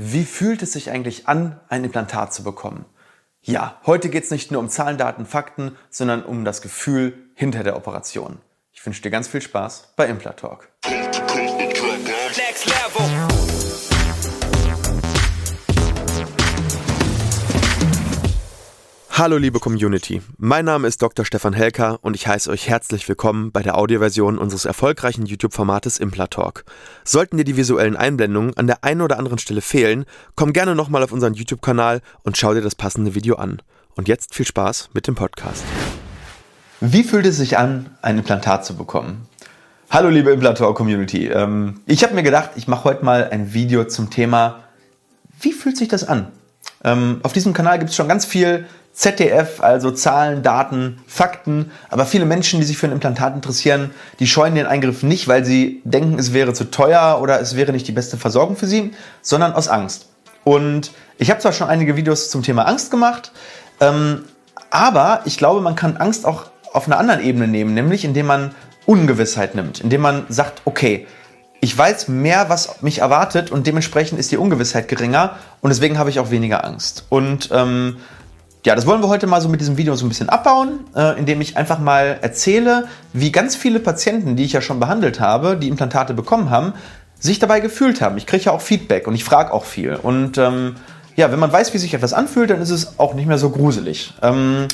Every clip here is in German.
Wie fühlt es sich eigentlich an, ein Implantat zu bekommen? Ja, heute geht es nicht nur um Zahlen, Daten, Fakten, sondern um das Gefühl hinter der Operation. Ich wünsche dir ganz viel Spaß bei Implatalk. Hallo liebe Community, mein Name ist Dr. Stefan Helker und ich heiße euch herzlich willkommen bei der Audioversion unseres erfolgreichen YouTube-Formates Implatalk. Sollten dir die visuellen Einblendungen an der einen oder anderen Stelle fehlen, komm gerne nochmal auf unseren YouTube-Kanal und schau dir das passende Video an. Und jetzt viel Spaß mit dem Podcast. Wie fühlt es sich an, ein Implantat zu bekommen? Hallo liebe Implantor-Community, ähm, ich habe mir gedacht, ich mache heute mal ein Video zum Thema, wie fühlt sich das an? Ähm, auf diesem Kanal gibt es schon ganz viel ZDF, also Zahlen, Daten, Fakten. Aber viele Menschen, die sich für ein Implantat interessieren, die scheuen den Eingriff nicht, weil sie denken, es wäre zu teuer oder es wäre nicht die beste Versorgung für sie, sondern aus Angst. Und ich habe zwar schon einige Videos zum Thema Angst gemacht, ähm, aber ich glaube, man kann Angst auch auf einer anderen Ebene nehmen, nämlich indem man Ungewissheit nimmt, indem man sagt, okay, ich weiß mehr, was mich erwartet und dementsprechend ist die Ungewissheit geringer und deswegen habe ich auch weniger Angst. Und ähm, ja, das wollen wir heute mal so mit diesem Video so ein bisschen abbauen, äh, indem ich einfach mal erzähle, wie ganz viele Patienten, die ich ja schon behandelt habe, die Implantate bekommen haben, sich dabei gefühlt haben. Ich kriege ja auch Feedback und ich frage auch viel. Und ähm, ja, wenn man weiß, wie sich etwas anfühlt, dann ist es auch nicht mehr so gruselig. Ähm,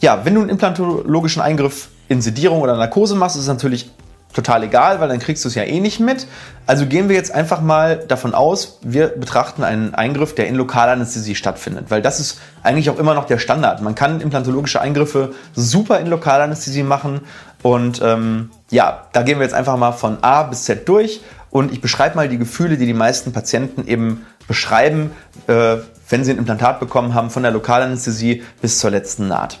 ja, wenn du einen implantologischen Eingriff in Sedierung oder Narkose machst, ist es natürlich total egal, weil dann kriegst du es ja eh nicht mit. Also gehen wir jetzt einfach mal davon aus, wir betrachten einen Eingriff, der in Lokalanästhesie stattfindet, weil das ist eigentlich auch immer noch der Standard. Man kann implantologische Eingriffe super in Lokalanästhesie machen und ähm, ja, da gehen wir jetzt einfach mal von A bis Z durch und ich beschreibe mal die Gefühle, die die meisten Patienten eben beschreiben, äh, wenn sie ein Implantat bekommen haben, von der Lokalanästhesie bis zur letzten Naht.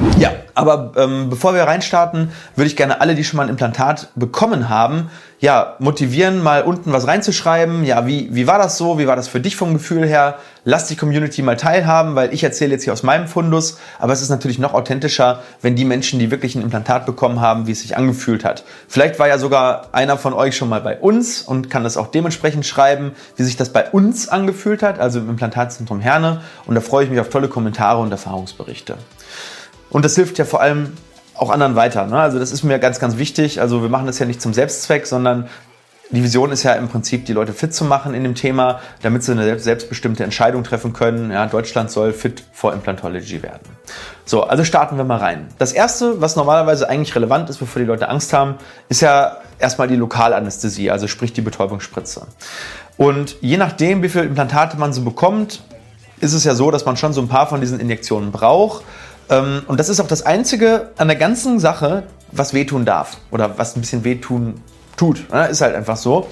Ja, aber ähm, bevor wir reinstarten, würde ich gerne alle, die schon mal ein Implantat bekommen haben, ja, motivieren, mal unten was reinzuschreiben. Ja, wie, wie war das so? Wie war das für dich vom Gefühl her? Lass die Community mal teilhaben, weil ich erzähle jetzt hier aus meinem Fundus. Aber es ist natürlich noch authentischer, wenn die Menschen, die wirklich ein Implantat bekommen haben, wie es sich angefühlt hat. Vielleicht war ja sogar einer von euch schon mal bei uns und kann das auch dementsprechend schreiben, wie sich das bei uns angefühlt hat, also im Implantatzentrum Herne. Und da freue ich mich auf tolle Kommentare und Erfahrungsberichte. Und das hilft ja vor allem auch anderen weiter. Ne? Also das ist mir ganz, ganz wichtig. Also wir machen das ja nicht zum Selbstzweck, sondern die Vision ist ja im Prinzip, die Leute fit zu machen in dem Thema, damit sie eine selbstbestimmte Entscheidung treffen können. Ja, Deutschland soll fit for Implantology werden. So, also starten wir mal rein. Das erste, was normalerweise eigentlich relevant ist, bevor die Leute Angst haben, ist ja erstmal die Lokalanästhesie, also sprich die Betäubungsspritze. Und je nachdem, wie viele Implantate man so bekommt, ist es ja so, dass man schon so ein paar von diesen Injektionen braucht. Ähm, und das ist auch das Einzige an der ganzen Sache, was wehtun darf oder was ein bisschen wehtun tut. Ist halt einfach so.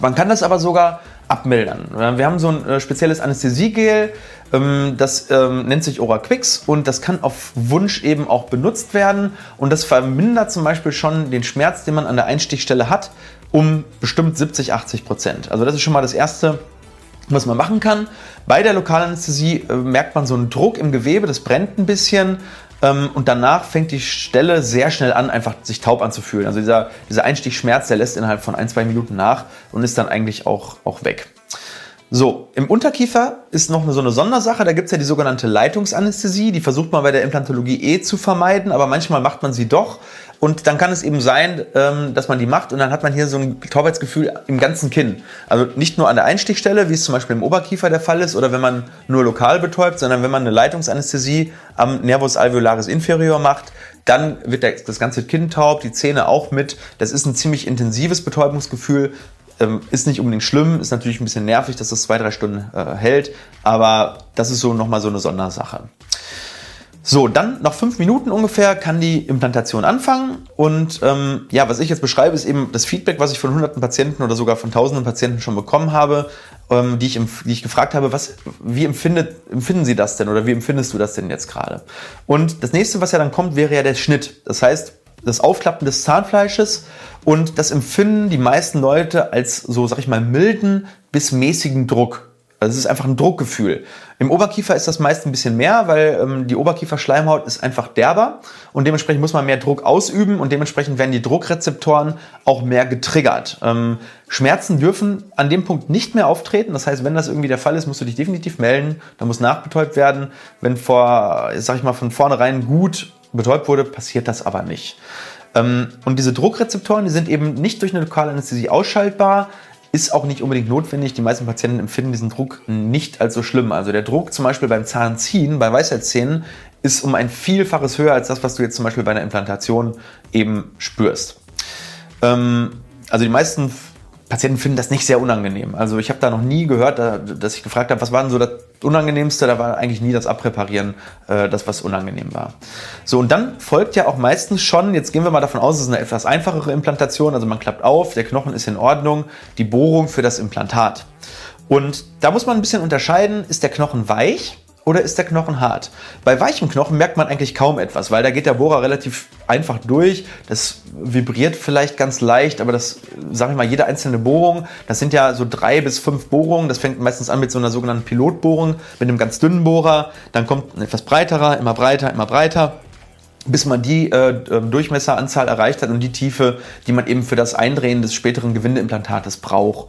Man kann das aber sogar abmildern. Wir haben so ein äh, spezielles Anästhesiegel, ähm, das ähm, nennt sich Oraquix und das kann auf Wunsch eben auch benutzt werden und das vermindert zum Beispiel schon den Schmerz, den man an der Einstichstelle hat, um bestimmt 70, 80 Prozent. Also das ist schon mal das Erste, was man machen kann. Bei der Lokalanästhesie äh, merkt man so einen Druck im Gewebe, das brennt ein bisschen. Ähm, und danach fängt die Stelle sehr schnell an, einfach sich taub anzufühlen. Also dieser, dieser Einstichschmerz, der lässt innerhalb von ein, zwei Minuten nach und ist dann eigentlich auch, auch weg. So, im Unterkiefer ist noch so eine Sondersache. Da gibt es ja die sogenannte Leitungsanästhesie. Die versucht man bei der Implantologie eh zu vermeiden, aber manchmal macht man sie doch. Und dann kann es eben sein, ähm, dass man die macht und dann hat man hier so ein Taubheitsgefühl im ganzen Kinn. Also nicht nur an der Einstichstelle, wie es zum Beispiel im Oberkiefer der Fall ist, oder wenn man nur lokal betäubt, sondern wenn man eine Leitungsanästhesie am Nervus alveolaris inferior macht, dann wird das ganze Kinn taub, die Zähne auch mit. Das ist ein ziemlich intensives Betäubungsgefühl. Ähm, ist nicht unbedingt schlimm, ist natürlich ein bisschen nervig, dass das zwei, drei Stunden äh, hält, aber das ist so nochmal so eine Sondersache. So, dann nach fünf Minuten ungefähr kann die Implantation anfangen. Und ähm, ja, was ich jetzt beschreibe, ist eben das Feedback, was ich von hunderten Patienten oder sogar von tausenden Patienten schon bekommen habe, ähm, die, ich, die ich gefragt habe, was, wie empfindet, empfinden Sie das denn oder wie empfindest du das denn jetzt gerade? Und das nächste, was ja dann kommt, wäre ja der Schnitt. Das heißt, das Aufklappen des Zahnfleisches und das empfinden die meisten Leute als so, sag ich mal, milden bis mäßigen Druck. Also es ist einfach ein Druckgefühl. Im Oberkiefer ist das meist ein bisschen mehr, weil ähm, die Oberkieferschleimhaut ist einfach derber und dementsprechend muss man mehr Druck ausüben und dementsprechend werden die Druckrezeptoren auch mehr getriggert. Ähm, Schmerzen dürfen an dem Punkt nicht mehr auftreten. Das heißt, wenn das irgendwie der Fall ist, musst du dich definitiv melden. Da muss nachbetäubt werden. Wenn vor, sag ich mal, von vornherein gut betäubt wurde, passiert das aber nicht. Ähm, und diese Druckrezeptoren, die sind eben nicht durch eine lokale Anästhesie ausschaltbar ist auch nicht unbedingt notwendig. Die meisten Patienten empfinden diesen Druck nicht als so schlimm. Also der Druck zum Beispiel beim Zahnziehen, bei Weisheitszähnen, ist um ein Vielfaches höher als das, was du jetzt zum Beispiel bei einer Implantation eben spürst. Ähm, also die meisten Patienten finden das nicht sehr unangenehm. Also ich habe da noch nie gehört, dass ich gefragt habe, was war denn so das Unangenehmste? Da war eigentlich nie das Abpräparieren, äh, das was unangenehm war. So, und dann folgt ja auch meistens schon, jetzt gehen wir mal davon aus, es ist eine etwas einfachere Implantation, also man klappt auf, der Knochen ist in Ordnung, die Bohrung für das Implantat. Und da muss man ein bisschen unterscheiden, ist der Knochen weich oder ist der Knochen hart? Bei weichem Knochen merkt man eigentlich kaum etwas, weil da geht der Bohrer relativ einfach durch. Das vibriert vielleicht ganz leicht, aber das, sage ich mal, jede einzelne Bohrung, das sind ja so drei bis fünf Bohrungen. Das fängt meistens an mit so einer sogenannten Pilotbohrung, mit einem ganz dünnen Bohrer. Dann kommt ein etwas breiterer, immer breiter, immer breiter bis man die äh, ähm, Durchmesseranzahl erreicht hat und die Tiefe, die man eben für das Eindrehen des späteren Gewindeimplantates braucht.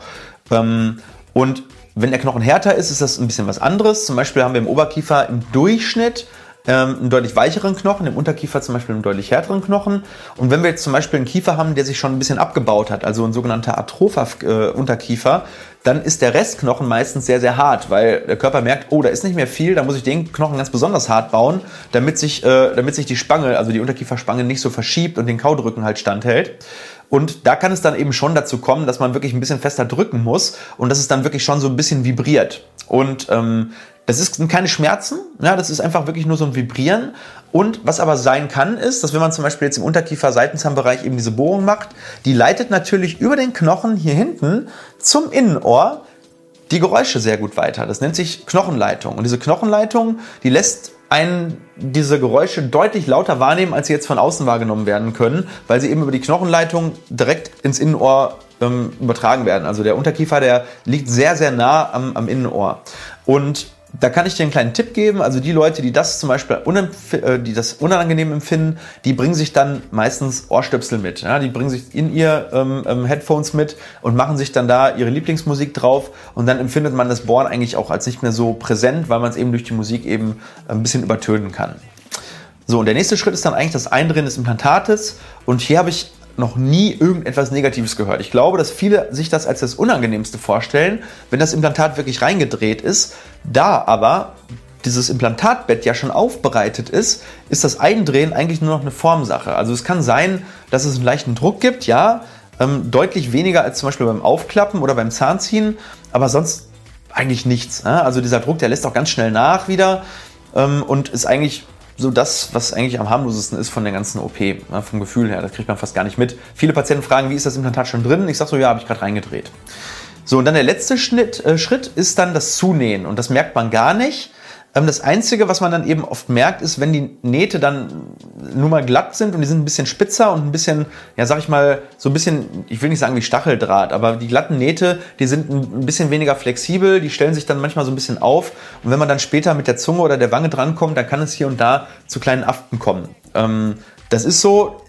Ähm, und wenn der Knochen härter ist, ist das ein bisschen was anderes. Zum Beispiel haben wir im Oberkiefer im Durchschnitt ähm, einen deutlich weicheren Knochen, im Unterkiefer zum Beispiel einen deutlich härteren Knochen. Und wenn wir jetzt zum Beispiel einen Kiefer haben, der sich schon ein bisschen abgebaut hat, also ein sogenannter atropher äh, Unterkiefer, dann ist der Restknochen meistens sehr, sehr hart, weil der Körper merkt, oh, da ist nicht mehr viel, da muss ich den Knochen ganz besonders hart bauen, damit sich, äh, damit sich die Spange, also die Unterkieferspange nicht so verschiebt und den Kaudrücken halt standhält. Und da kann es dann eben schon dazu kommen, dass man wirklich ein bisschen fester drücken muss und dass es dann wirklich schon so ein bisschen vibriert. Und ähm, ist, sind keine Schmerzen, ja, das ist einfach wirklich nur so ein Vibrieren. Und was aber sein kann, ist, dass wenn man zum Beispiel jetzt im Unterkiefer-Seitenzahnbereich eben diese Bohrung macht, die leitet natürlich über den Knochen hier hinten zum Innenohr die Geräusche sehr gut weiter. Das nennt sich Knochenleitung. Und diese Knochenleitung, die lässt einen diese Geräusche deutlich lauter wahrnehmen, als sie jetzt von außen wahrgenommen werden können, weil sie eben über die Knochenleitung direkt ins Innenohr ähm, übertragen werden. Also der Unterkiefer, der liegt sehr, sehr nah am, am Innenohr. Und da kann ich dir einen kleinen Tipp geben. Also die Leute, die das zum Beispiel äh, die das unangenehm empfinden, die bringen sich dann meistens Ohrstöpsel mit. Ja? Die bringen sich in ihr ähm, ähm, Headphones mit und machen sich dann da ihre Lieblingsmusik drauf. Und dann empfindet man das Bohren eigentlich auch als nicht mehr so präsent, weil man es eben durch die Musik eben ein bisschen übertönen kann. So, und der nächste Schritt ist dann eigentlich das Eindrehen des Implantates. Und hier habe ich noch nie irgendetwas Negatives gehört. Ich glaube, dass viele sich das als das Unangenehmste vorstellen, wenn das Implantat wirklich reingedreht ist. Da aber dieses Implantatbett ja schon aufbereitet ist, ist das Eindrehen eigentlich nur noch eine Formsache. Also es kann sein, dass es einen leichten Druck gibt, ja, ähm, deutlich weniger als zum Beispiel beim Aufklappen oder beim Zahnziehen, aber sonst eigentlich nichts. Ne? Also dieser Druck, der lässt auch ganz schnell nach wieder ähm, und ist eigentlich so das, was eigentlich am harmlosesten ist von der ganzen OP, ne, vom Gefühl her. Das kriegt man fast gar nicht mit. Viele Patienten fragen, wie ist das Implantat schon drin? Ich sage so, ja, habe ich gerade reingedreht. So, und dann der letzte Schnitt, äh, Schritt ist dann das Zunähen. Und das merkt man gar nicht. Ähm, das Einzige, was man dann eben oft merkt, ist, wenn die Nähte dann nur mal glatt sind und die sind ein bisschen spitzer und ein bisschen, ja, sag ich mal, so ein bisschen, ich will nicht sagen wie Stacheldraht, aber die glatten Nähte, die sind ein bisschen weniger flexibel, die stellen sich dann manchmal so ein bisschen auf. Und wenn man dann später mit der Zunge oder der Wange drankommt, dann kann es hier und da zu kleinen Aften kommen. Ähm, das ist so,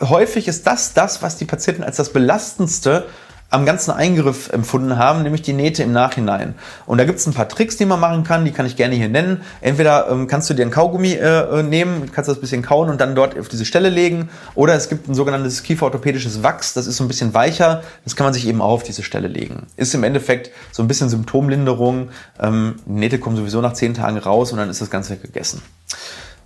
häufig ist das das, was die Patienten als das Belastendste am ganzen Eingriff empfunden haben, nämlich die Nähte im Nachhinein. Und da gibt es ein paar Tricks, die man machen kann, die kann ich gerne hier nennen. Entweder ähm, kannst du dir ein Kaugummi äh, äh, nehmen, kannst das ein bisschen kauen und dann dort auf diese Stelle legen. Oder es gibt ein sogenanntes kieferorthopädisches Wachs, das ist so ein bisschen weicher, das kann man sich eben auch auf diese Stelle legen. Ist im Endeffekt so ein bisschen Symptomlinderung. Ähm, die Nähte kommen sowieso nach zehn Tagen raus und dann ist das Ganze gegessen.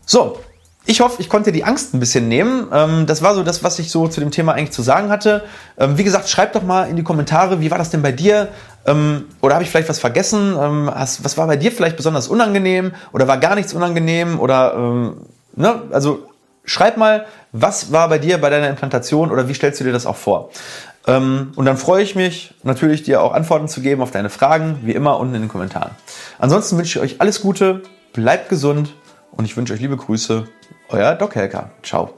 So, ich hoffe, ich konnte die Angst ein bisschen nehmen. Ähm, das war so das, was ich so zu dem Thema eigentlich zu sagen hatte. Ähm, wie gesagt, schreibt doch mal in die Kommentare, wie war das denn bei dir? Ähm, oder habe ich vielleicht was vergessen? Was war bei dir vielleicht besonders unangenehm? Oder war gar nichts unangenehm? Oder, ne? Also schreib mal, was war bei dir bei deiner Implantation oder wie stellst du dir das auch vor? Und dann freue ich mich natürlich, dir auch Antworten zu geben auf deine Fragen, wie immer unten in den Kommentaren. Ansonsten wünsche ich euch alles Gute, bleibt gesund und ich wünsche euch liebe Grüße. Euer Doc Helker. Ciao.